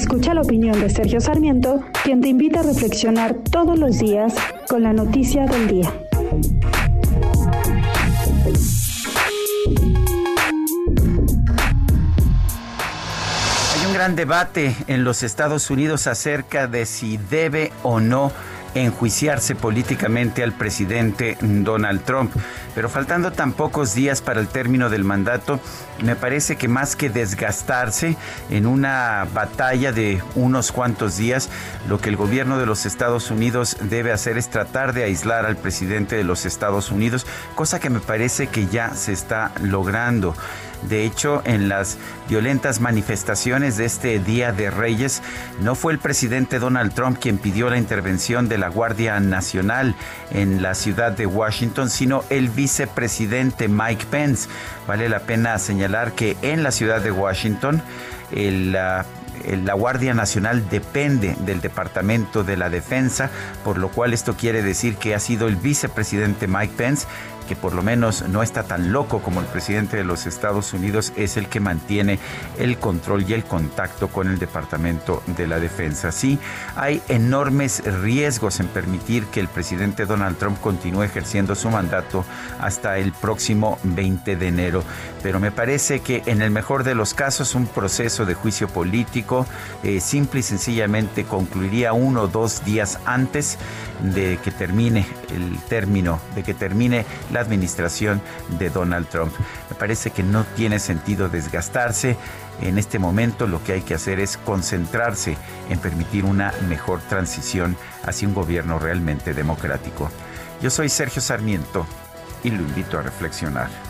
Escucha la opinión de Sergio Sarmiento, quien te invita a reflexionar todos los días con la noticia del día. Hay un gran debate en los Estados Unidos acerca de si debe o no enjuiciarse políticamente al presidente Donald Trump. Pero faltando tan pocos días para el término del mandato, me parece que más que desgastarse en una batalla de unos cuantos días, lo que el gobierno de los Estados Unidos debe hacer es tratar de aislar al presidente de los Estados Unidos, cosa que me parece que ya se está logrando. De hecho, en las violentas manifestaciones de este Día de Reyes, no fue el presidente Donald Trump quien pidió la intervención de la Guardia Nacional en la ciudad de Washington, sino el vicepresidente Mike Pence. Vale la pena señalar que en la ciudad de Washington, el, la Guardia Nacional depende del Departamento de la Defensa, por lo cual esto quiere decir que ha sido el vicepresidente Mike Pence que por lo menos no está tan loco como el presidente de los Estados Unidos, es el que mantiene el control y el contacto con el Departamento de la Defensa. Sí, hay enormes riesgos en permitir que el presidente Donald Trump continúe ejerciendo su mandato hasta el próximo 20 de enero, pero me parece que en el mejor de los casos un de juicio político eh, simple y sencillamente concluiría uno o dos días antes de que termine el término, de que termine la administración de Donald Trump. Me parece que no tiene sentido desgastarse. En este momento lo que hay que hacer es concentrarse en permitir una mejor transición hacia un gobierno realmente democrático. Yo soy Sergio Sarmiento y lo invito a reflexionar.